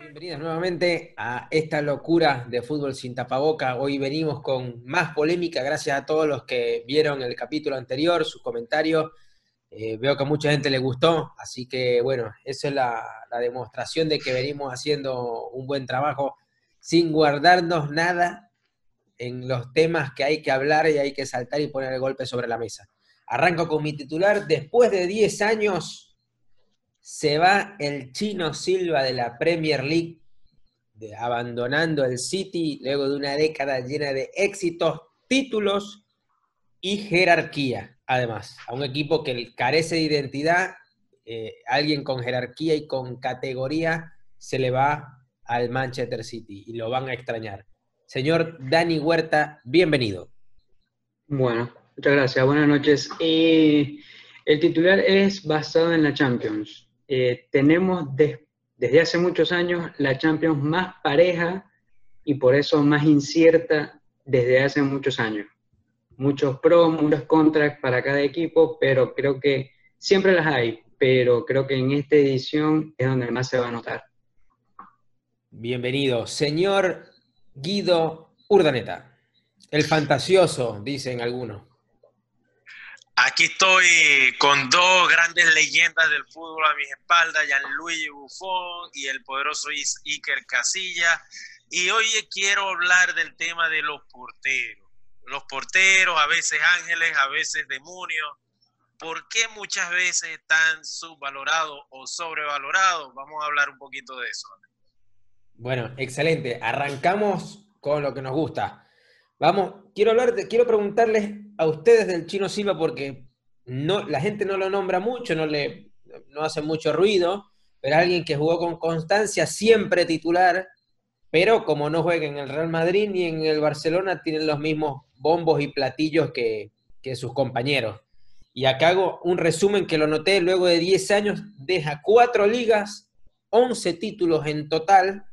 Bienvenidos nuevamente a esta locura de fútbol sin tapaboca. Hoy venimos con más polémica, gracias a todos los que vieron el capítulo anterior, sus comentarios. Eh, veo que a mucha gente le gustó, así que bueno, eso es la demostración de que venimos haciendo un buen trabajo sin guardarnos nada en los temas que hay que hablar y hay que saltar y poner el golpe sobre la mesa. Arranco con mi titular. Después de 10 años, se va el chino Silva de la Premier League, abandonando el City luego de una década llena de éxitos, títulos y jerarquía. Además, a un equipo que carece de identidad, eh, alguien con jerarquía y con categoría se le va al Manchester City y lo van a extrañar. Señor Dani Huerta, bienvenido. Bueno, muchas gracias. Buenas noches. Eh, el titular es basado en la Champions. Eh, tenemos desde hace muchos años la Champions más pareja y por eso más incierta desde hace muchos años. Muchos pros, muchos contras para cada equipo, pero creo que siempre las hay, pero creo que en esta edición es donde más se va a notar. Bienvenido, señor Guido Urdaneta, el fantasioso, dicen algunos. Aquí estoy con dos grandes leyendas del fútbol a mis espaldas, Gianluigi Buffon y el poderoso Iker Casilla. Y hoy quiero hablar del tema de los porteros. Los porteros, a veces ángeles, a veces demonios. ¿Por qué muchas veces están subvalorados o sobrevalorados? Vamos a hablar un poquito de eso. Bueno, excelente. Arrancamos con lo que nos gusta. Vamos, quiero hablar, quiero preguntarles a ustedes del Chino Silva porque no, la gente no lo nombra mucho, no le no hace mucho ruido, pero alguien que jugó con constancia, siempre titular, pero como no juega en el Real Madrid ni en el Barcelona, tienen los mismos bombos y platillos que, que sus compañeros. Y acá hago un resumen que lo noté, luego de 10 años, deja cuatro ligas, 11 títulos en total,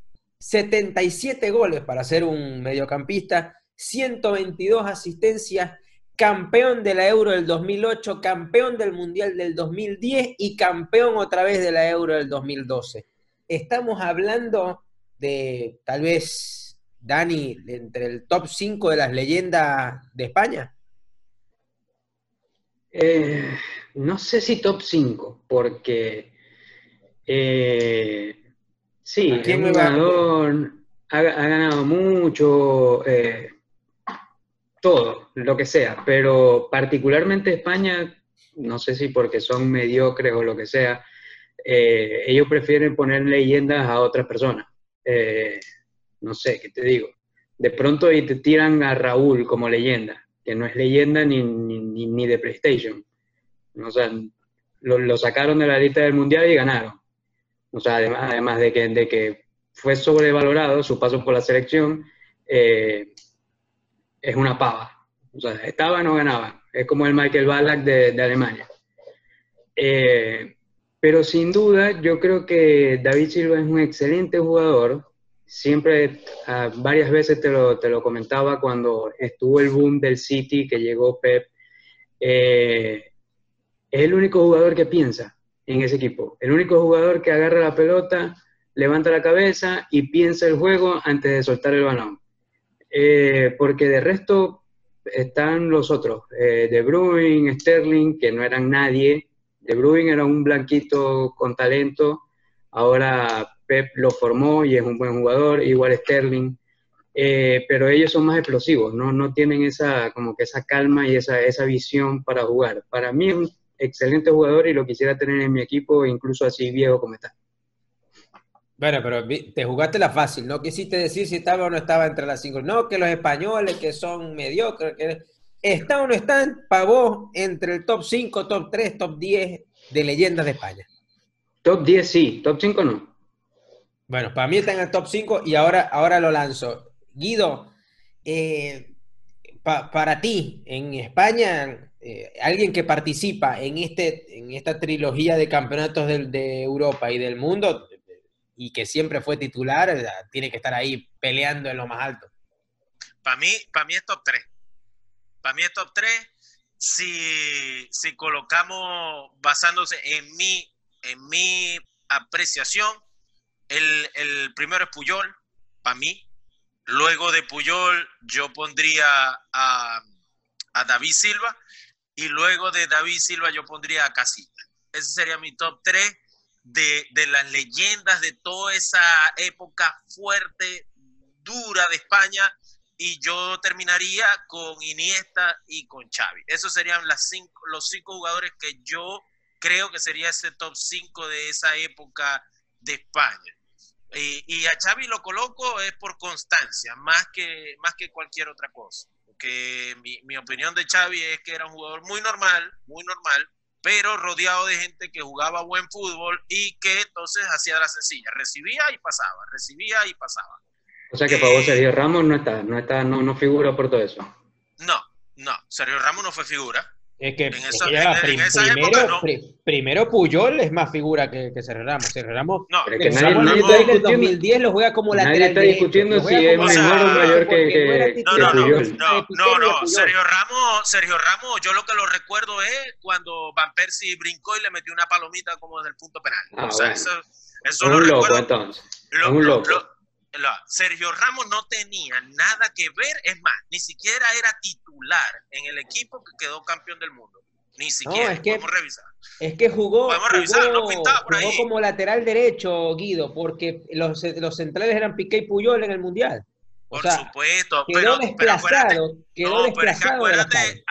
77 goles para ser un mediocampista, 122 asistencias, campeón de la Euro del 2008, campeón del Mundial del 2010 y campeón otra vez de la Euro del 2012. Estamos hablando de tal vez, Dani, entre el top 5 de las leyendas de España. Eh, no sé si top 5, porque eh, sí, es un ganador, ha, ganado mucho, eh, todo, lo que sea, pero particularmente España, no sé si porque son mediocres o lo que sea, eh, ellos prefieren poner leyendas a otras personas. Eh, no sé, ¿qué te digo? De pronto y te tiran a Raúl como leyenda, que no es leyenda ni, ni, de PlayStation. O sea, lo, sacaron de la lista del Mundial y ganaron. O sea, además, de, que, de que fue sobrevalorado su paso por la selección, eh, es una pava. O sea, estaba no ganaba. Es como el Michael Ballack de, Alemania. Eh, pero sin duda, yo creo que David Silva es un excelente jugador. Siempre, ah, varias veces te lo, te lo, comentaba cuando estuvo el boom del City, que llegó Pep. Eh, es el único jugador que piensa en ese equipo. El único jugador que agarra la pelota, levanta la cabeza y piensa el juego antes de soltar el balón. Eh, porque de resto están los otros, eh, De Bruyne, Sterling, que no eran nadie. De Bruyne era un blanquito con talento, ahora Pep lo formó y es un buen jugador, igual Sterling. Eh, pero ellos son más explosivos, ¿no? no tienen esa, como que esa calma y esa, esa visión para jugar. Para mí es un excelente jugador y lo quisiera tener en mi equipo, incluso así viejo como está. Bueno, pero te jugaste la fácil, ¿no? Quisiste decir si estaba o no estaba entre las cinco. No, que los españoles que son mediocres, que está o no están para vos entre el top 5, top 3, top 10 de leyendas de España. Top 10 sí, top 5 no. Bueno, para mí está en el top 5 y ahora, ahora lo lanzo. Guido, eh, para ti, en España, eh, alguien que participa en, este, en esta trilogía de campeonatos de, de Europa y del mundo, y que siempre fue titular, tiene que estar ahí peleando en lo más alto. Para mí, para mí es top 3. para mí es top 3. Si, si colocamos basándose en mi, en mi apreciación, el, el primero es Puyol, para mí. Luego de Puyol, yo pondría a, a David Silva. Y luego de David Silva, yo pondría a Casilla. Ese sería mi top 3 de, de las leyendas de toda esa época fuerte, dura de España y yo terminaría con Iniesta y con Xavi. Esos serían las cinco, los cinco jugadores que yo creo que sería ese top 5 de esa época de España. Y, a Xavi lo coloco es por constancia, más que, más que cualquier otra cosa. Que mi, mi opinión de Xavi es que era un jugador muy normal, muy normal, pero rodeado de gente que jugaba buen fútbol y que entonces hacía la sencilla, recibía y pasaba, recibía y pasaba. O sea que para vos eh, Sergio Ramos no está, no está, no, no figura por todo eso. No, no, Sergio Ramos no fue figura. Es que, primero, primero, Puyol es más figura que, que Sergio Ramos. Sergio Ramos, no, pero que nadie, nadie está discutiendo, 2010 lo juega como lateral Nadie está discutiendo si es menor o mayor que, que, no, no, Puyol. No, no, no, Sergio Ramos, Sergio Ramos, yo lo que lo recuerdo es cuando Van Persie brincó y le metió una palomita como del punto penal. Ah, o sea, eso, eso es un loco, entonces. Lo, un loco. Sergio Ramos no tenía nada que ver, es más, ni siquiera era titular en el equipo que quedó campeón del mundo. Ni siquiera. es que, Podemos revisar. Es que jugó, jugó, como lateral derecho, Guido, porque los, los, centrales eran Piqué y Puyol en el Mundial. Por supuesto. Quedó pero, desplazado. quedó no, desplazado. Pero es que acuérdate,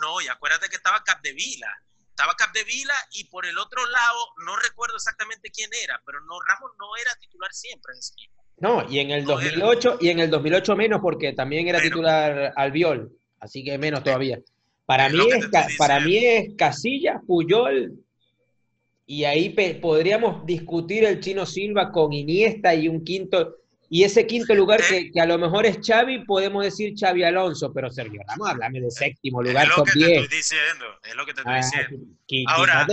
no, y acuérdate que estaba Capdevila. Estaba Capdevila y por el otro lado, no recuerdo exactamente quién era, pero no Ramos no era titular siempre en ese equipo. No, y en el 2008, y en el 2008 menos porque también era titular Albiol, así que menos todavía. Para mí, es, para mí es Casilla, Puyol, y ahí podríamos discutir el Chino Silva con Iniesta y un quinto, y ese quinto lugar que, a lo mejor es Xavi, podemos decir Xavi Alonso, pero Sergio Ramos, háblame de séptimo lugar, es lo que Te estoy diciendo, es lo que te estoy ah, diciendo. Ahora,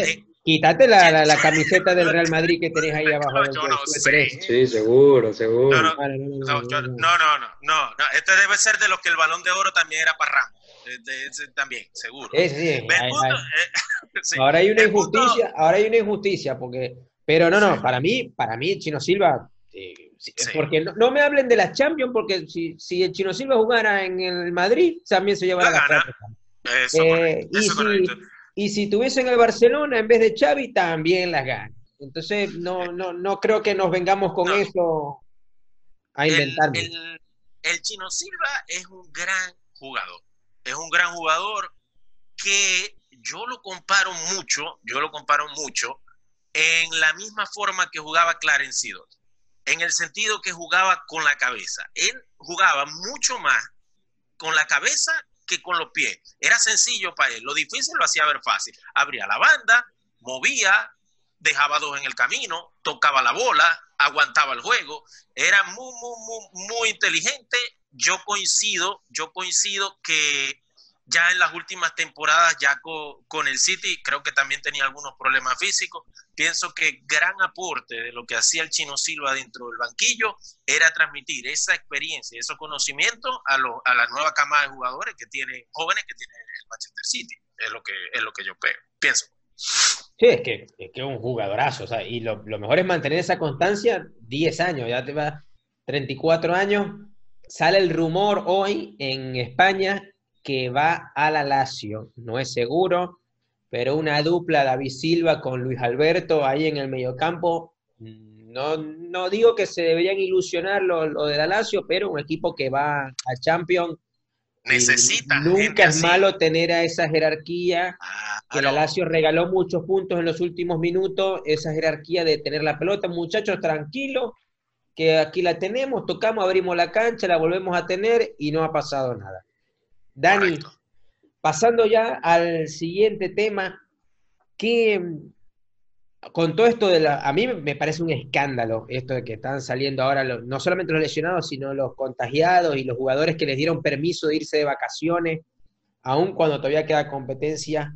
Quítate la, la, camiseta del Real Madrid que tenés ahí abajo. Yo no sé. Sí, seguro, seguro. No no. No, no, no, no, Este debe ser de los que el balón de oro también era para Ramos. también, seguro. Sí, sí, eh, Ahora hay una injusticia, ahora hay una injusticia, porque, pero no, no, para mí, para mí, Chino Silva, porque no, me hablen de la Champions, porque si, si el Chino Silva jugara en el Madrid, también se lleva la, la Eso, eh, eso y si, y si tuviesen el Barcelona en vez de Xavi, también las gana. Entonces, no, no, no creo que nos vengamos con eso a inventar. El, el, Chino Silva es un gran jugador. Es un gran jugador que yo lo comparo mucho, yo lo comparo mucho en la misma forma que jugaba Clarence Seedorf. En el sentido que jugaba con la cabeza. Él jugaba mucho más con la cabeza con los pies. Era sencillo para él. Lo difícil lo hacía ver fácil. Abría la banda, movía, dejaba dos en el camino, tocaba la bola, aguantaba el juego. Era muy, muy, muy, muy inteligente. Yo coincido, yo coincido que ya en las últimas temporadas, ya con, el City, creo que también tenía algunos problemas físicos. Pienso que gran aporte de lo que hacía el Chino Silva dentro del banquillo era transmitir esa experiencia, esos conocimientos a, a la nueva camada de jugadores que tiene, jóvenes que tiene el Manchester City. Es lo que, es lo que yo pienso. Sí, es que es, que un jugadorazo. Y lo, lo mejor es mantener esa constancia 10 años, ya te va 34 años. Sale el rumor hoy en España que va a la Lazio. No es seguro, pero una dupla David Silva con Luis Alberto ahí en el mediocampo. No, no digo que se deberían ilusionar lo, de la Lazio, pero un equipo que va a Champions. Necesita. Nunca es malo tener a esa jerarquía. que la Lazio regaló muchos puntos en los últimos minutos. Esa jerarquía de tener la pelota. Muchachos, tranquilos, que aquí la tenemos, tocamos, abrimos la cancha, la volvemos a tener y no ha pasado nada. Dani, pasando ya al siguiente tema, que con todo esto de la... A mí me parece un escándalo esto de que están saliendo ahora no solamente los lesionados, sino los contagiados y los jugadores que les dieron permiso de irse de vacaciones, aun cuando todavía queda competencia.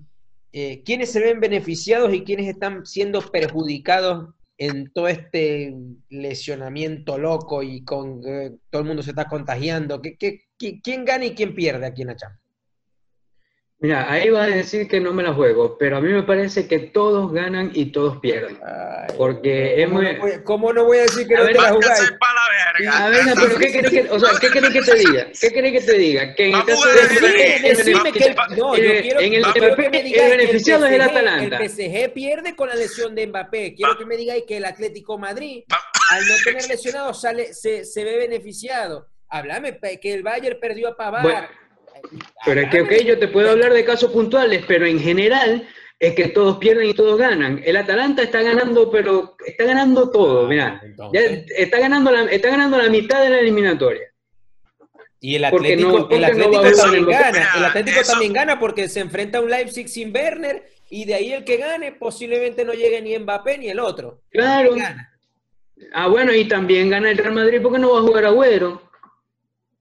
Eh, ¿Quiénes se ven beneficiados y quiénes están siendo perjudicados en todo este lesionamiento loco y con todo el mundo se está contagiando? ¿Qué, quién gana y quién pierde aquí en la Champions? Mira, ahí vas a decir que no me la juego, pero a mí me parece que todos ganan y todos pierden. porque es muy... No ¿Cómo no voy a decir que no te la jugáis? A ver, pero ¿qué querés que, o sea, ¿qué querés que te diga? ¿Qué querés que te diga? Que en el caso de... que no, yo quiero, en el, que me diga el beneficiado es el Atalanta. El PSG pierde con la lesión de Mbappé. Quiero que me digáis que el Atlético Madrid, al no tener lesionado, sale, se, se ve beneficiado. Háblame, que el Bayern perdió a Pavard. Pero es que, ok, yo te puedo hablar de casos puntuales, pero en general es que todos pierden y todos ganan. El Atalanta está ganando, pero está ganando todo, mira. está, ganando la, está ganando la mitad de la eliminatoria. Y el Atlético, el Atlético también gana. El Atlético también gana porque se enfrenta a un Leipzig sin Werner y de ahí el que gane posiblemente no llegue ni Mbappé ni el otro. Claro. Ah, bueno, y también gana el Real Madrid porque no va a jugar Agüero.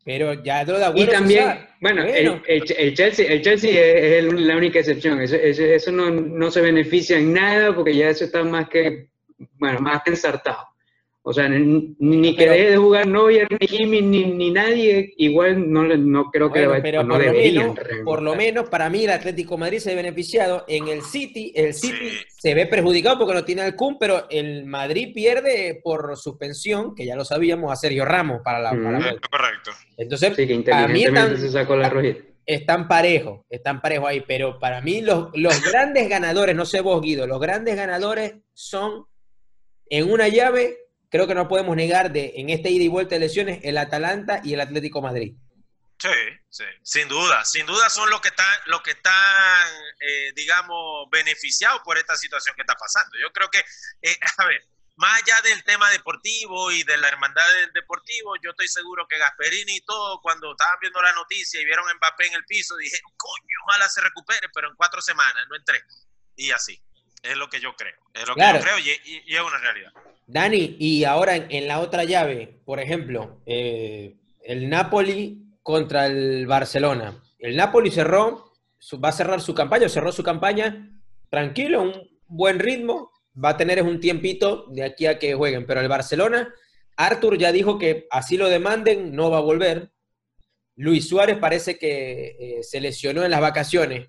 Pero ya lo de Y también, bueno, El, el, Chelsea, el Chelsea es, la única excepción. Eso, eso, no, no, se beneficia en nada porque ya eso está más que, bueno, más que ensartado. O sea, ni, que deje de jugar Neuer, ni Jimmy, ni, nadie, igual no, no creo que pero no por, lo menos, por lo menos, para mí el Atlético Madrid se ha beneficiado. En el City, el City se ve perjudicado porque no tiene al Kun, pero el Madrid pierde por suspensión, que ya lo sabíamos, a Sergio Ramos para la, Correcto. Entonces, sí, que inteligentemente se sacó la rojita. Están parejos, están parejos ahí, pero para mí los, los grandes ganadores, no sé vos Guido, los grandes ganadores son en una llave creo que no podemos negar de en este ida y vuelta de lesiones el Atalanta y el Atlético Madrid. Sí, sí, sin duda, sin duda son los que están, los que están, eh, digamos, beneficiados por esta situación que está pasando. Yo creo que, eh, a ver, más allá del tema deportivo y de la hermandad del deportivo, yo estoy seguro que Gasperini y todo, cuando estaban viendo la noticia y vieron a Mbappé en el piso, dijeron, coño, ojalá se recupere, pero en cuatro semanas, no en tres. Y así, es lo que yo creo, es lo que yo creo y es una realidad. Dani, y ahora en, la otra llave, por ejemplo, eh, el Napoli contra el Barcelona. El Napoli cerró, va a cerrar su campaña, cerró su campaña tranquilo, un buen ritmo, va a tener un tiempito de aquí a que jueguen, pero el Barcelona, Arthur ya dijo que así lo demanden, no va a volver. Luis Suárez parece que eh, se lesionó en las vacaciones.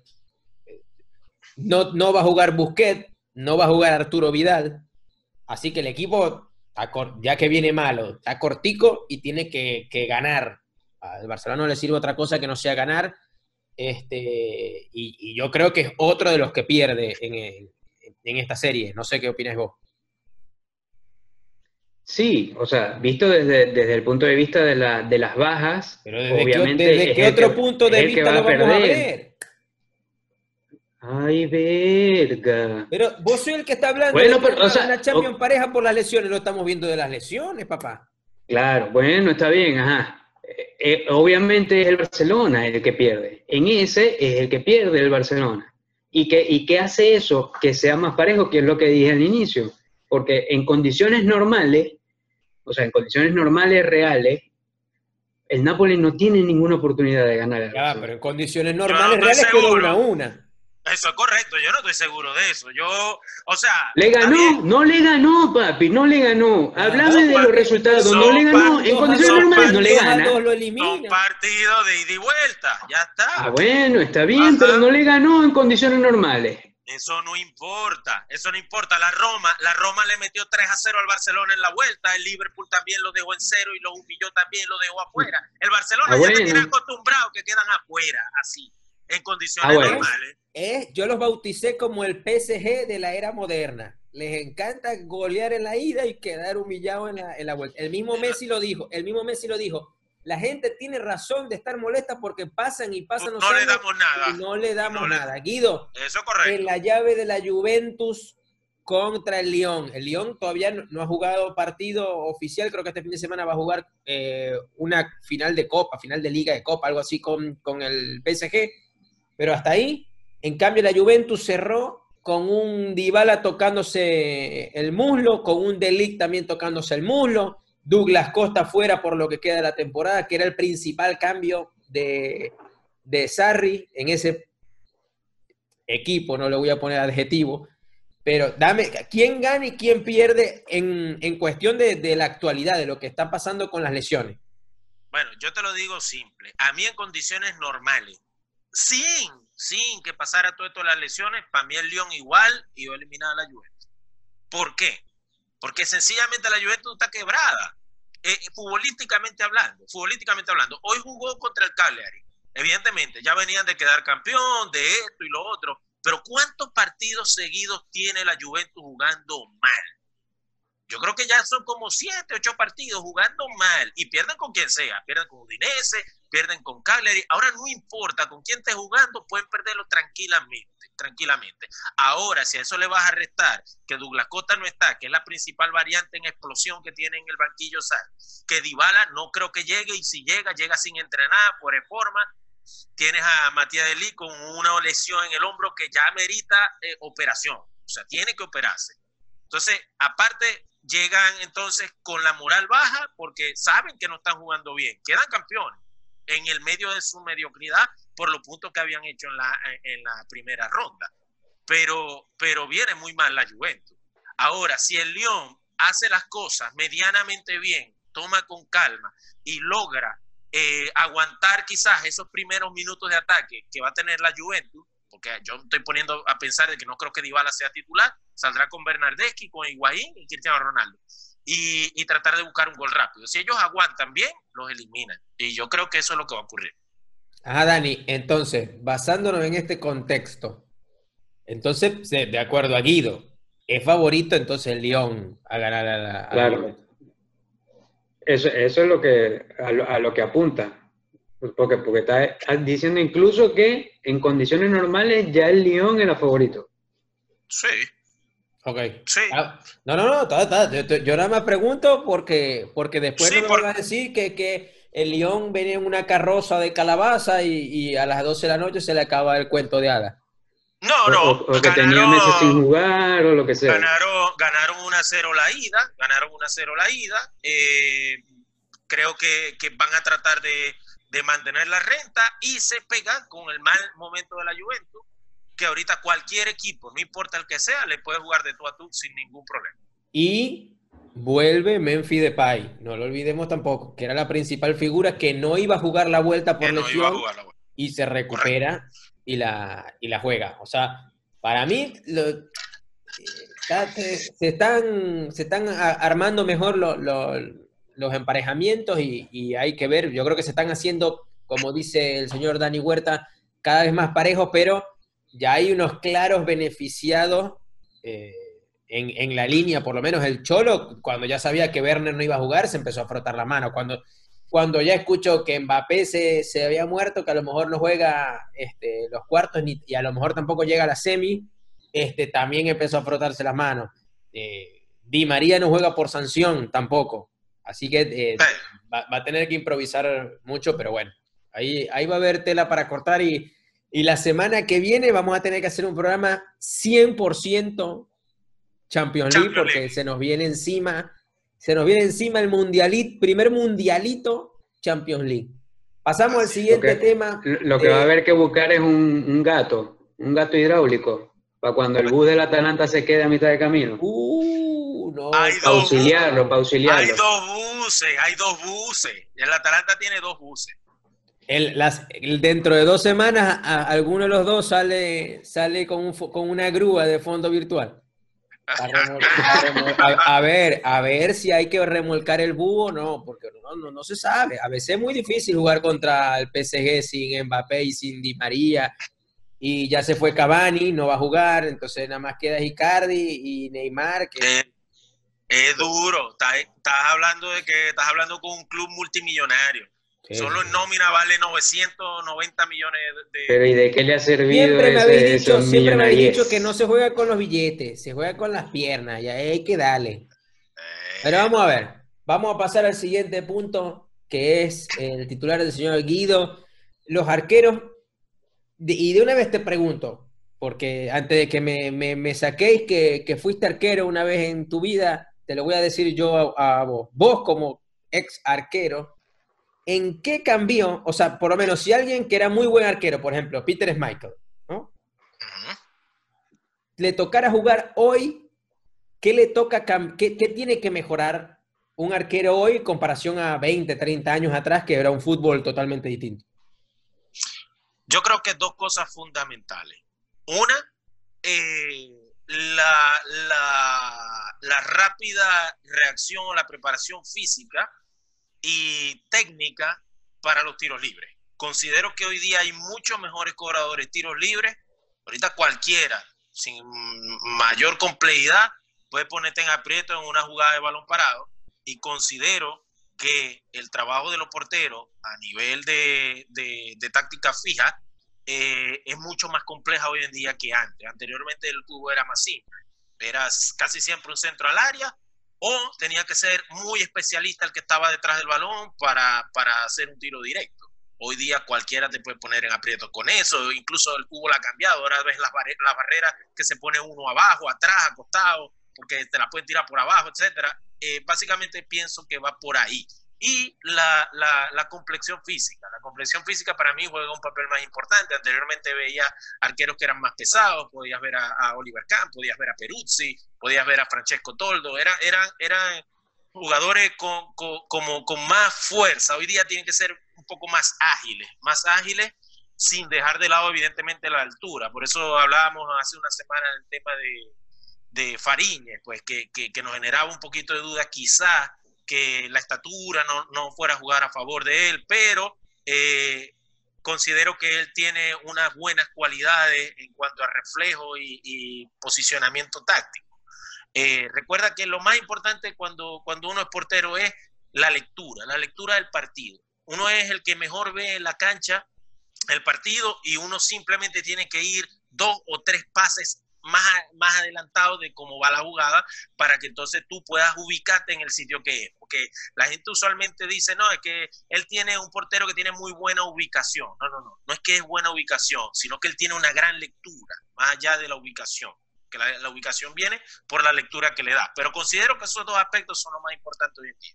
No, no va a jugar Busquets, no va a jugar Arturo Vidal. Así que el equipo, ya que viene malo, está cortico y tiene que, ganar. Al Barcelona no le sirve otra cosa que no sea ganar. Este, y, yo creo que es otro de los que pierde en, esta serie. No sé qué opinas vos. Sí, o sea, visto desde, el punto de vista de, las bajas, Pero desde obviamente. ¿Desde qué otro punto de vista lo vamos a ver? Ay, verga. Pero vos sois el que está hablando bueno, de pero, o sea, la Champions pareja por las lesiones, no estamos viendo de las lesiones, papá. Claro, bueno, está bien, ajá. Eh, eh, obviamente es el Barcelona el que pierde. En ese es el que pierde el Barcelona. ¿Y qué, ¿Y qué hace eso? Que sea más parejo, que es lo que dije al inicio. Porque en condiciones normales, o sea, en condiciones normales reales, el Napoli no tiene ninguna oportunidad de ganar. Ya, pero en condiciones normales reales quedó una a una. Eso es correcto, yo no estoy seguro de eso. Yo, o sea. Le ganó, no le ganó, papi, no le ganó. Háblame de los resultados, no le ganó. En condiciones normales no le gana. Lo un partido de ida y vuelta, ya está. Ah, bueno, está bien, pero no le ganó en condiciones normales. Eso no importa, eso no importa. La Roma, la Roma le metió 3 a 0 al Barcelona en la vuelta, el Liverpool también lo dejó en cero y lo humilló también, lo dejó afuera. El Barcelona ah, ya se tiene acostumbrado que quedan afuera, así, en condiciones ah, normales yo los bauticé como el PSG de la era moderna. Les encanta golear en la ida y quedar humillado en la, vuelta. El mismo Messi lo dijo, el mismo Messi lo dijo. La gente tiene razón de estar molesta porque pasan y pasan no, le damos nada. no le damos nada. Guido, eso correcto. en la llave de la Juventus contra el Lyon. El Lyon todavía no, ha jugado partido oficial, creo que este fin de semana va a jugar eh, una final de Copa, final de Liga de Copa, algo así con, con el PSG. Pero hasta ahí en cambio, la Juventus cerró con un Dybala tocándose el muslo, con un Delic también tocándose el muslo, Douglas Costa fuera por lo que queda de la temporada, que era el principal cambio de, de Sarri en ese equipo, no le voy a poner adjetivo, pero dame, ¿quién gana y quién pierde en, cuestión de, de, la actualidad, de lo que está pasando con las lesiones? Bueno, yo te lo digo simple. A mí en condiciones normales, sin, sin que pasara todo esto de las lesiones, para mí el Lyon igual iba a eliminar a la Juventus. ¿Por qué? Porque sencillamente la Juventus está quebrada, eh, futbolísticamente hablando, futbolísticamente hablando. Hoy jugó contra el Cagliari. Evidentemente, ya venían de quedar campeón, de esto y lo otro, pero ¿cuántos partidos seguidos tiene la Juventus jugando mal? Creo que ya son como siete, ocho partidos jugando mal y pierden con quien sea, pierden con Udinese, pierden con Cagliari. Ahora no importa con quién esté jugando, pueden perderlo tranquilamente, tranquilamente. Ahora, si a eso le vas a restar que Douglas Costa no está, que es la principal variante en explosión que tiene en el banquillo SAR, que Dybala no creo que llegue y si llega, llega sin entrenar, por reforma. Tienes a Matías Delí con una lesión en el hombro que ya merita eh, operación, o sea, tiene que operarse. Entonces, aparte, llegan entonces con la moral baja porque saben que no están jugando bien, quedan campeones en el medio de su mediocridad por los puntos que habían hecho en la, en la primera ronda. Pero, pero viene muy mal la Juventus. Ahora, si el León hace las cosas medianamente bien, toma con calma y logra eh, aguantar quizás esos primeros minutos de ataque que va a tener la Juventus, porque yo estoy poniendo a pensar de que no creo que Dybala sea titular, saldrá con Bernardeschi, con Higuaín y Cristiano Ronaldo. Y, tratar de buscar un gol rápido. Si ellos aguantan bien, los eliminan. Y yo creo que eso es lo que va a ocurrir. Ah, Dani, entonces, basándonos en este contexto, entonces, de acuerdo a Guido, es favorito entonces el León a ganar a la... claro. Eso, eso, es lo que, a lo que apunta. Pues porque, porque está, diciendo incluso que en condiciones normales ya el Lyon era favorito. Sí. Ok. Sí. Ah, no, no, no, Yo, nada más pregunto porque, porque después no me van a decir que, que el Lyon venía en una carroza de calabaza y, a las 12 de la noche se le acaba el cuento de hadas. No, no. O, que tenía meses sin jugar o lo que sea. Ganaron, ganaron 1-0 la ida, ganaron 1-0 la ida. Eh, creo que, que van a tratar de, de mantener la renta y se pega con el mal momento de la Juventus, que ahorita cualquier equipo, no importa el que sea, le puede jugar de tú a tú sin ningún problema. Y vuelve Memphis Depay, no lo olvidemos tampoco, que era la principal figura que no iba a jugar la vuelta por lesión y se recupera y la, y la juega. O sea, para mí eh, se, están, se están armando mejor los los emparejamientos y, hay que ver, yo creo que se están haciendo, como dice el señor Dani Huerta, cada vez más parejos, pero ya hay unos claros beneficiados eh, en, la línea, por lo menos el Cholo, cuando ya sabía que Werner no iba a jugar, se empezó a frotar la mano. Cuando, cuando ya escuchó que Mbappé se, se había muerto, que a lo mejor no juega este, los cuartos ni, y a lo mejor tampoco llega a la semi, este, también empezó a frotarse las manos. Eh, Di María no juega por sanción tampoco. Así que eh, va, a tener que improvisar mucho, pero bueno, ahí, ahí va a haber tela para cortar y, la semana que viene vamos a tener que hacer un programa 100% Champions League porque se nos viene encima, se nos viene encima el mundialito, primer mundialito Champions League. Pasamos al siguiente tema. Lo que va a haber que buscar es un, gato, un gato hidráulico, para cuando el bus del Atalanta se quede a mitad de camino. Uh, no. Hay auxiliarlo, auxiliarlo. Hay dos buses, hay dos buses. El Atalanta tiene dos buses. El, las, dentro de dos semanas, alguno de los dos sale, sale con, con una grúa de fondo virtual. A, ver, a ver si hay que remolcar el búho o no, porque no, no, se sabe. A veces es muy difícil jugar contra el PSG sin Mbappé y sin Di María. Y ya se fue Cavani, no va a jugar, entonces nada más queda Icardi y Neymar. Que... Es duro. Estás, hablando de que estás hablando con un club multimillonario. Solo en nómina vale 990 millones de... Pero ¿y de qué le ha servido Siempre me habéis dicho, siempre me habéis dicho que no se juega con los billetes, se juega con las piernas y ahí hay que darle. Eh. Pero vamos a ver, vamos a pasar al siguiente punto, que es el titular del señor Guido. Los arqueros, y de una vez te pregunto, porque antes de que me, saquéis que, que fuiste arquero una vez en tu vida, te lo voy a decir yo a, vos. Vos como ex arquero, ¿en qué cambió? O sea, por lo menos si alguien que era muy buen arquero, por ejemplo, Peter Schmeichel, ¿no? Le tocara jugar hoy, ¿qué le toca, qué, tiene que mejorar un arquero hoy en comparación a 20, 30 años atrás, que era un fútbol totalmente distinto? Yo creo que dos cosas fundamentales. Una, eh, la, la, rápida reacción, la preparación física y técnica para los tiros libres. Considero que hoy día hay muchos mejores cobradores de tiros libres. Ahorita cualquiera, sin mayor complejidad, puede ponerte en aprieto en una jugada de balón parado. Y considero que el trabajo de los porteros a nivel de, de, táctica fija eh, es mucho más compleja hoy en día que antes. Anteriormente el fútbol era más simple. Eras casi siempre un centro al área o tenía que ser muy especialista el que estaba detrás del balón para, para hacer un tiro directo. Hoy día cualquiera te puede poner en aprieto con eso, incluso el fútbol ha cambiado, ahora ves las, barreras que se pone uno abajo, atrás, acostado, porque te la pueden tirar por abajo, etcétera. Eh, básicamente pienso que va por ahí. Y la, la, la, complexión física. La complexión física para mí juega un papel más importante. Anteriormente veía arqueros que eran más pesados, podías ver a, Oliver Kahn, podías ver a Peruzzi, podías ver a Francesco Toldo. Era, eran, eran jugadores con, con, como, con más fuerza. Hoy día tienen que ser un poco más ágiles, más ágiles sin dejar de lado evidentemente la altura. Por eso hablábamos hace una semana del tema de, de Fariñez, pues que, que, nos generaba un poquito de duda quizá que la estatura no, no fuera a jugar a favor de él, pero eh, considero que él tiene unas buenas cualidades en cuanto a reflejo y, posicionamiento táctico. Eh, recuerda que lo más importante cuando, cuando uno es portero es la lectura, la lectura del partido. Uno es el que mejor ve en la cancha el partido y uno simplemente tiene que ir dos o tres pases más, más adelantado de cómo va la jugada para que entonces tú puedas ubicarte en el sitio que es. Porque la gente usualmente dice, no, es que él tiene un portero que tiene muy buena ubicación. No, no, no, no es que es buena ubicación, sino que él tiene una gran lectura, más allá de la ubicación. Que la, ubicación viene por la lectura que le da. Pero considero que esos dos aspectos son los más importantes hoy en día.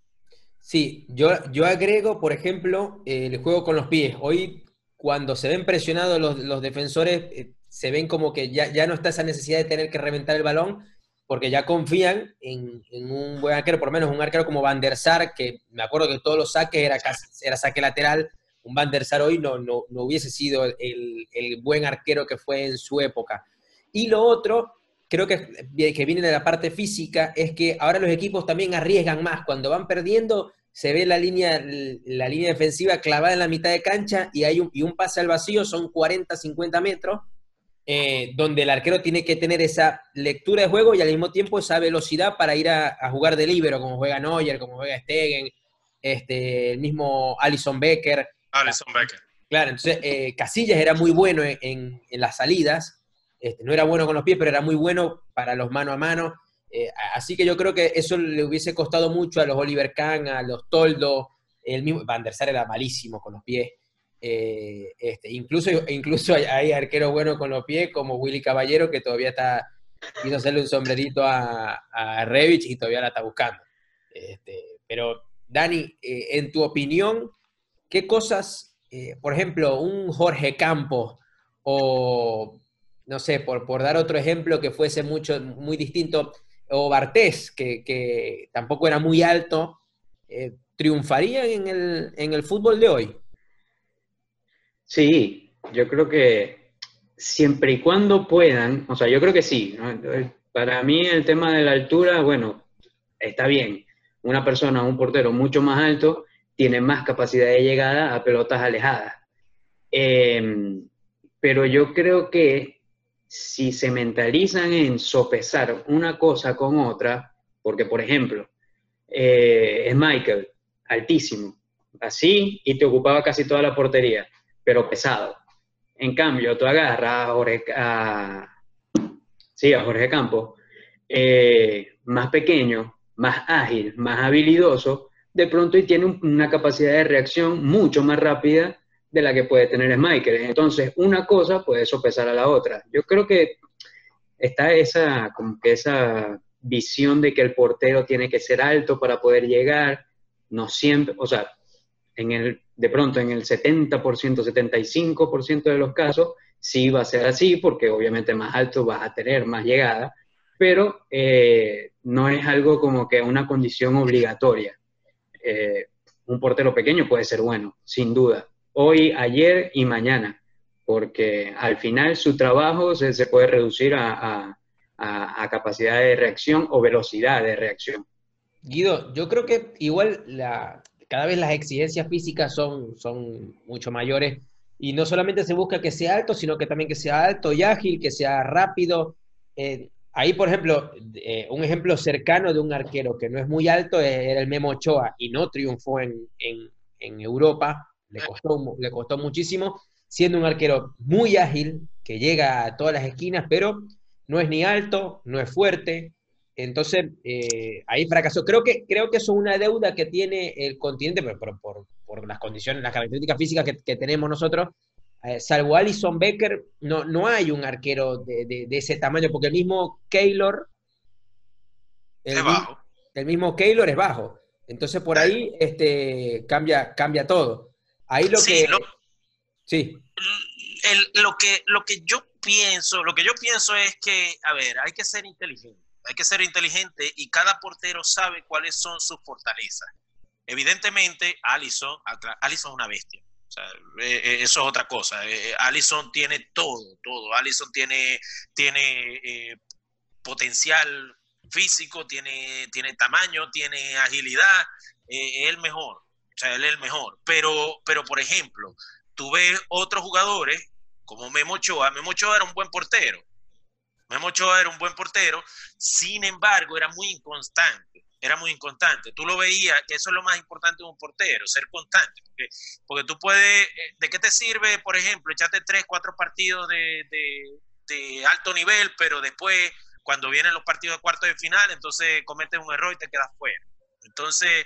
Sí, yo, yo agrego, por ejemplo, el juego con los pies. Hoy, cuando se ven presionados los, los defensores, eh, se ven como que ya, ya no está esa necesidad de tener que reventar el balón, porque ya confían en, un buen arquero, por lo menos un arquero como Van der Sar, que me acuerdo que todos los saques era, era saque lateral, un Van der Sar hoy no, no, no hubiese sido el, el, buen arquero que fue en su época. Y lo otro, creo que, que viene de la parte física, es que ahora los equipos también arriesgan más. Cuando van perdiendo, se ve la línea, la línea defensiva clavada en la mitad de cancha y hay un, y un pase al vacío, son 40, 50 metros, eh, donde el arquero tiene que tener esa lectura de juego y al mismo tiempo esa velocidad para ir a, jugar de libero, como juega Neuer, como juega Stegen, este, el mismo Alison Becker. Alison Becker. Claro, entonces eh, Casillas era muy bueno en, las salidas, este, no era bueno con los pies, pero era muy bueno para los mano a mano. Eh, así que yo creo que eso le hubiese costado mucho a los Oliver Kahn, a los Toldo, el mismo Van der Sar era malísimo con los pies. Eh, este, incluso, incluso hay, arqueros buenos con los pies, como Willy Caballero, que todavía está, quiso hacerle un sombrerito a, a Revich y todavía la está buscando. Este, pero, Dani, eh, en tu opinión, ¿qué cosas, eh, por ejemplo, un Jorge Campos o, no sé, por, por dar otro ejemplo que fuese mucho, muy distinto, o Bartés, que, tampoco era muy alto, triunfarían en el, en el fútbol de hoy? Sí, yo creo que siempre y cuando puedan, o sea, yo creo que sí. Para mí el tema de la altura, bueno, está bien. Una persona, un portero mucho más alto, tiene más capacidad de llegada a pelotas alejadas. Em, pero yo creo que si se mentalizan en sopesar una cosa con otra, porque por ejemplo, eh, es Michael, altísimo, así, y te ocupaba casi toda la portería pero pesado. En cambio, tú agarras a Jorge, a, sí, a Jorge Campos, eh, más pequeño, más ágil, más habilidoso, de pronto y tiene una capacidad de reacción mucho más rápida de la que puede tener Michael. Entonces, una cosa puede sopesar a la otra. Yo creo que está esa, como que esa visión de que el portero tiene que ser alto para poder llegar, no siempre, o sea, en el, de pronto en el 70%, 75% de los casos, sí va a ser así, porque obviamente más alto vas a tener más llegada, pero eh, no es algo como que una condición obligatoria. Eh, un portero pequeño puede ser bueno, sin duda. Hoy, ayer y mañana porque al final su trabajo se, puede reducir a, capacidad de reacción o velocidad de reacción. Guido, yo creo que igual la, cada vez las exigencias físicas son, son mucho mayores y no solamente se busca que sea alto, sino que también que sea alto y ágil, que sea rápido. Eh, ahí, por ejemplo, eh, un ejemplo cercano de un arquero que no es muy alto era el Memo Ochoa y no triunfó en, en Europa, le costó, le costó muchísimo, siendo un arquero muy ágil, que llega a todas las esquinas, pero no es ni alto, no es fuerte. Entonces, eh, ahí fracasó. Creo que, creo que eso es una deuda que tiene el continente por, por, por las condiciones, las características físicas que, tenemos nosotros. Eh, salvo Alison Becker, no, no hay un arquero de, ese tamaño, porque el mismo Keylor. El, es bajo. El mismo Keylor es bajo. Entonces, por ahí este, cambia, cambia todo. Ahí lo que... sí. lo, que, lo que yo pienso, lo que yo pienso es que, a ver, hay que ser inteligente, hay que ser inteligente y cada portero sabe cuáles son sus fortalezas. Evidentemente, Allison, Allison es una bestia. Eh, eh, eso es otra cosa. Eh, Allison tiene todo, todo. Allison tiene, tiene potencial físico, tiene, tiene tamaño, tiene agilidad, es el mejor. O sea, él es el mejor. Pero, pero por ejemplo, tú ves otros jugadores como Memo Ochoa. Memo Ochoa era un buen portero. Memo Ochoa era un buen portero, sin embargo, era muy inconstante. Era muy inconstante. Tú lo veías, eso es lo más importante de un portero, ser constante. Porque, porque tú puedes, eh, ¿de qué te sirve, por ejemplo, echarte tres, cuatro partidos de, de alto nivel, pero después, cuando vienen los partidos de cuarto de final, entonces cometes un error y te quedas fuera? Entonces,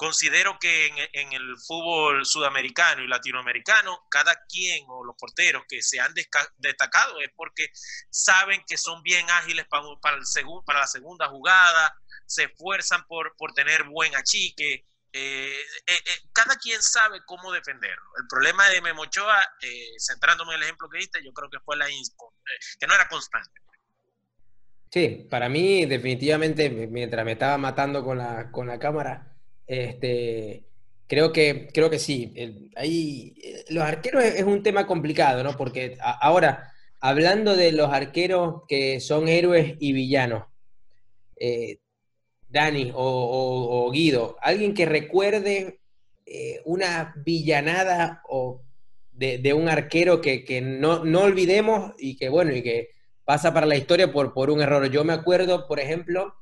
Considero que en, el fútbol sudamericano y latinoamericano, cada quien o los porteros que se han destacado es porque saben que son bien ágiles para, la segunda jugada, se esfuerzan por, tener buen achique. Eh, eh, eh, cada quien sabe cómo defenderlo. El problema de Memochoa, centrándome en el ejemplo que diste, yo creo que fue la que no era constante. Sí, para mí definitivamente, mientras me estaba matando con la cámara, este, creo que, creo que sí. ahí, eh, los arqueros es, un tema complicado, ¿no? Porque ahora, hablando de los arqueros que son héroes y villanos, eh, Dani o, Guido, alguien que recuerde eh, una villanada o de, un arquero que, no, no, olvidemos y que, bueno, y que pasa para la historia por, por un error. Yo me acuerdo, por ejemplo,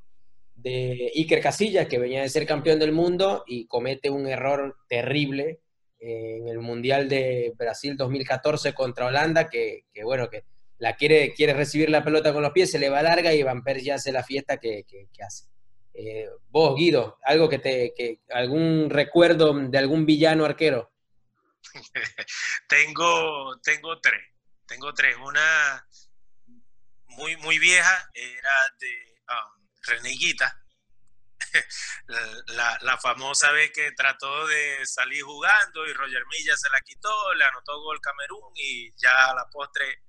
de Iker Casillas, que venía de ser campeón del mundo y comete un error terrible en el Mundial de Brasil 2014 contra Holanda, que, bueno, que la quiere, quiere recibir la pelota con los pies, se le va larga y Van Persie hace la fiesta que, hace. Eh, vos, Guido, algo que te, algún recuerdo de algún villano arquero. tengo, tengo tres, tengo tres. Una muy, muy vieja, era de um, Reneguita, la, la, famosa vez que trató de salir jugando y Roger Milla se la quitó, le anotó gol Camerún y ya a la postre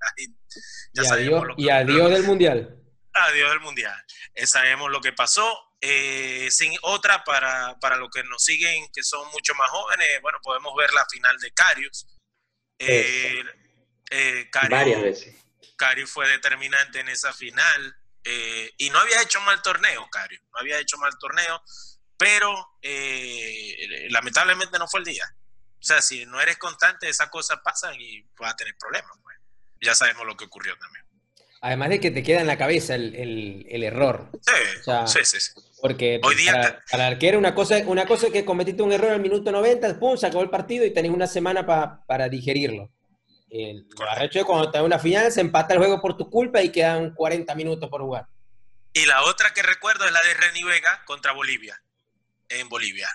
ya y sabemos lo que Y adiós del Mundial. Adiós del Mundial. Eh, sabemos lo que pasó. Eh, sin otra, para, para los que nos siguen, que son mucho más jóvenes, bueno, podemos ver la final de Carius. Eh, Varias veces. Carius fue determinante en esa final. Eh, y no había hecho mal torneo, Cario, no había hecho mal torneo, pero eh, lamentablemente no fue el día. O sea, si no eres constante, esas cosas pasan y vas a tener problemas. Pues. Ya sabemos lo que ocurrió también. Además de que te queda en la cabeza el, error. Sí, sí, sí, Porque Hoy día para, para el arquero una cosa, una cosa es que cometiste un error al minuto 90, pum, se acabó el partido y tenés una semana para digerirlo. El, arrecho cuando está en una final, se empata el juego por tu culpa y quedan 40 minutos por jugar. Y la otra que recuerdo es la de Reni Vega contra Bolivia, en Bolivia.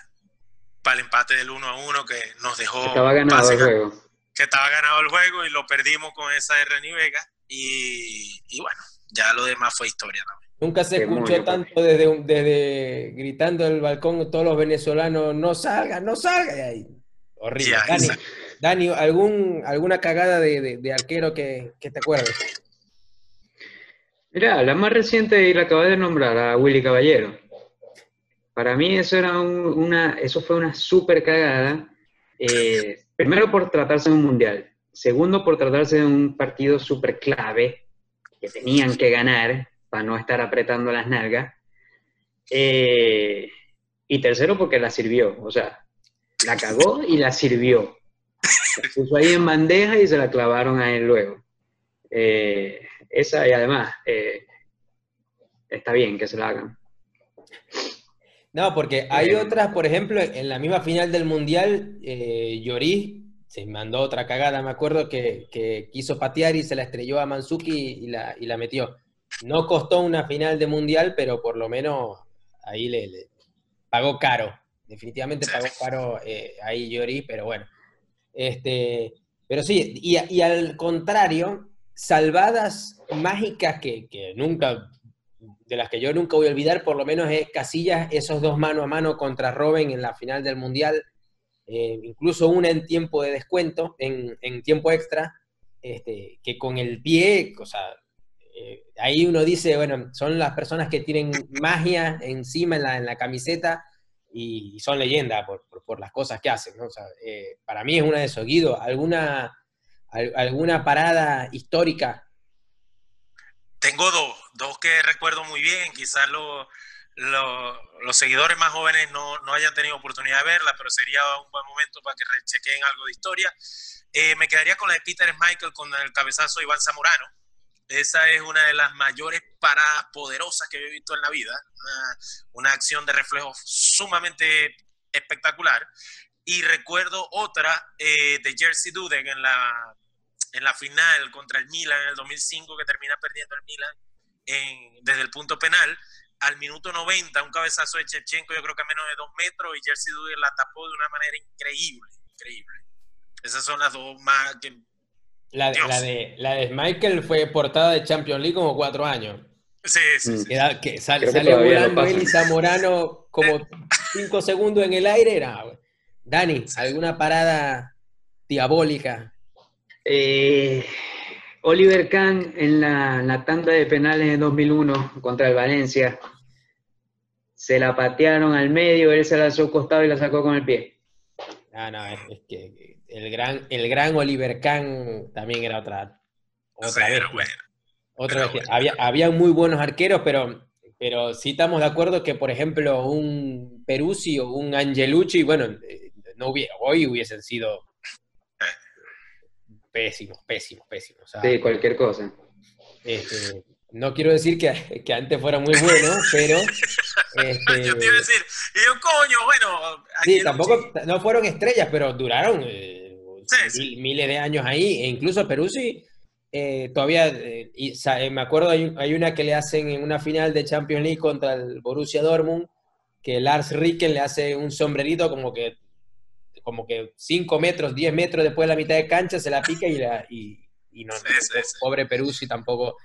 Para el empate del 1 a 1 que nos dejó. Que estaba ganado el juego. Que estaba ganado el juego y lo perdimos con esa de Reni Vega. Y, bueno, ya lo demás fue historia también. Nunca se escuchó tanto desde, desde gritando el balcón todos los venezolanos, no salgan, no salgan. ahí, horrible. Dani, ¿algún, ¿alguna cagada de, arquero que, te acuerdes? Mira, la más reciente y la acabas de nombrar, a Willy Caballero. Para mí eso, era una, eso fue una súper cagada. Eh, primero por tratarse de un mundial. segundo por tratarse de un partido súper clave, que tenían que ganar para no estar apretando las nalgas. Eh, y tercero porque la sirvió, o sea, la cagó y la sirvió. La puso ahí en bandeja y se la clavaron a él luego. Eh, esa y además, eh, está bien que se la hagan. No, porque hay otras, por ejemplo, en la misma final del Mundial, eh, Lloris se mandó otra cagada, me acuerdo que, quiso patear y se la estrelló a Manzuki y la, y la metió. No costó una final de Mundial, pero por lo menos ahí le, pagó caro. Definitivamente pagó caro eh, ahí Lloris, pero bueno. Este, pero sí, y, al contrario, salvadas mágicas que, que, nunca, de las que yo nunca voy a olvidar, por lo menos es Casillas, esos dos mano a mano contra Robin en la final del Mundial, eh, incluso una en tiempo de descuento, en, tiempo extra, este, que con el pie, o sea, eh, ahí uno dice, bueno, son las personas que tienen magia encima en la, camiseta y, son leyenda por, las cosas que hacen, ¿no? O sea, eh, para mí es una de esos. Guido, ¿alguna, alguna parada histórica? Tengo dos, dos que recuerdo muy bien, quizás lo los seguidores más jóvenes no, no, hayan tenido oportunidad de verla, pero sería un buen momento para que rechequen algo de historia. Eh, me quedaría con la de Peter Michael con el cabezazo de Iván Zamorano. Esa es una de las mayores paradas poderosas que he visto en la vida. Una, acción de reflejo sumamente espectacular. Y recuerdo otra eh, de Jersey Duden en la, en la final contra el Milan en el 2005, que termina perdiendo el Milan desde el punto penal al minuto 90, un cabezazo de Chechenko, yo creo que a menos de dos metros, y Jersey Duder la tapó de una manera increíble, increíble. Esas son las dos más que... La, de, la de Michael fue portada de Champions League como cuatro años. Sí, sí, mm. sí. Que, sale volando él y Zamorano como cinco segundos en el aire. Era, Dani, ¿alguna parada diabólica? Eh, Oliver Kahn en la, tanda de penales en 2001 contra el Valencia. Se la patearon al medio, él se la hizo costado y la sacó con el pie. Ah, no, es, que el gran, el gran Oliver Kahn también era otra, otra vez. Otra vez. Había, había muy buenos arqueros, pero, pero sí estamos de acuerdo que, por ejemplo, un Peruzzi o un Angelucci, bueno, eh, no hoy hubiesen sido pésimos, pésimos, pésimos. sí, cualquier cosa. Este, no quiero decir que, que, antes fuera muy bueno, pero... Este, yo te iba a decir, y yo, coño, bueno... Sí, tampoco, no fueron estrellas, pero duraron eh, miles de años ahí, e incluso Peruzzi eh, todavía, eh, eh, me acuerdo, hay, hay, una que le hacen en una final de Champions League contra el Borussia Dortmund, que Lars Ricken le hace un sombrerito como que como que 5 metros, 10 metros después de la mitad de cancha se la pica y, la, y, no, pobre Peruzzi tampoco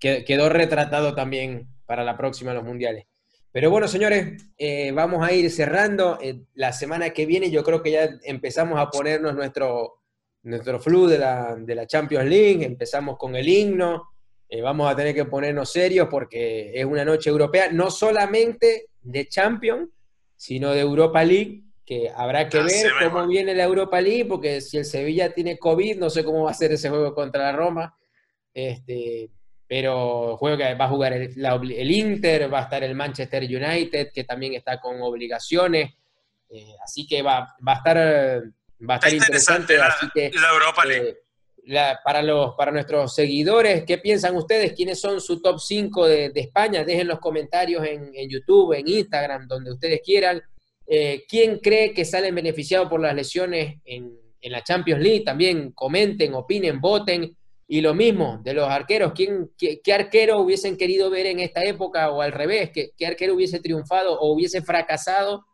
quedó retratado también para la próxima de los mundiales. Pero bueno, señores, eh, vamos a ir cerrando. Eh, la semana que viene yo creo que ya empezamos a ponernos nuestro, nuestro flu de la, de la Champions League, empezamos con el himno, eh, vamos a tener que ponernos serios porque es una noche europea, no solamente de Champions, sino de Europa League, que habrá que ver cómo viene la Europa League, porque si el Sevilla tiene COVID, no sé cómo va a ser ese juego contra la Roma. Este, pero juego que va a jugar el, Inter, va a estar el Manchester United, que también está con obligaciones. Eh, así que va, va, a estar, va a estar interesante. La, así que, Europa League. Eh, para, los, para nuestros seguidores, ¿qué piensan ustedes? ¿Quiénes son su top 5 de, España? Dejen los comentarios en, en YouTube, en Instagram, donde ustedes quieran. Eh, ¿Quién cree que salen beneficiados por las lesiones en, la Champions League? También comenten, opinen, voten. Y lo mismo de los arqueros. ¿Quién, qué, arquero hubiesen querido ver en esta época o al revés? ¿Qué, arquero hubiese triunfado o hubiese fracasado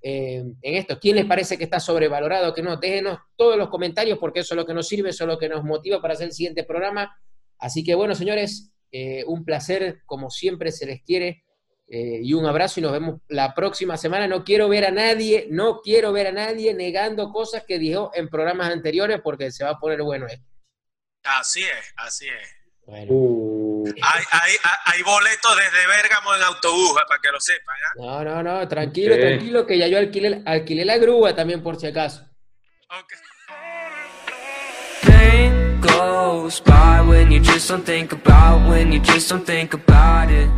eh, en esto? ¿Quién les parece que está sobrevalorado? Que no, déjenos todos los comentarios porque eso es lo que nos sirve, eso es lo que nos motiva para hacer el siguiente programa. Así que bueno, señores, eh, un placer, como siempre se les quiere. Eh, y un abrazo y nos vemos la próxima semana. No quiero ver a nadie, no quiero ver a nadie negando cosas que dijo en programas anteriores porque se va a poner bueno esto. Así es, así es. Uh. Hay, boletos desde Bérgamo en autobús, para que lo sepan. No, no, no, tranquilo, tranquilo, que ya yo alquilé, alquilé la grúa también por si acaso. Okay. goes by when you just don't think about, when you just don't think about it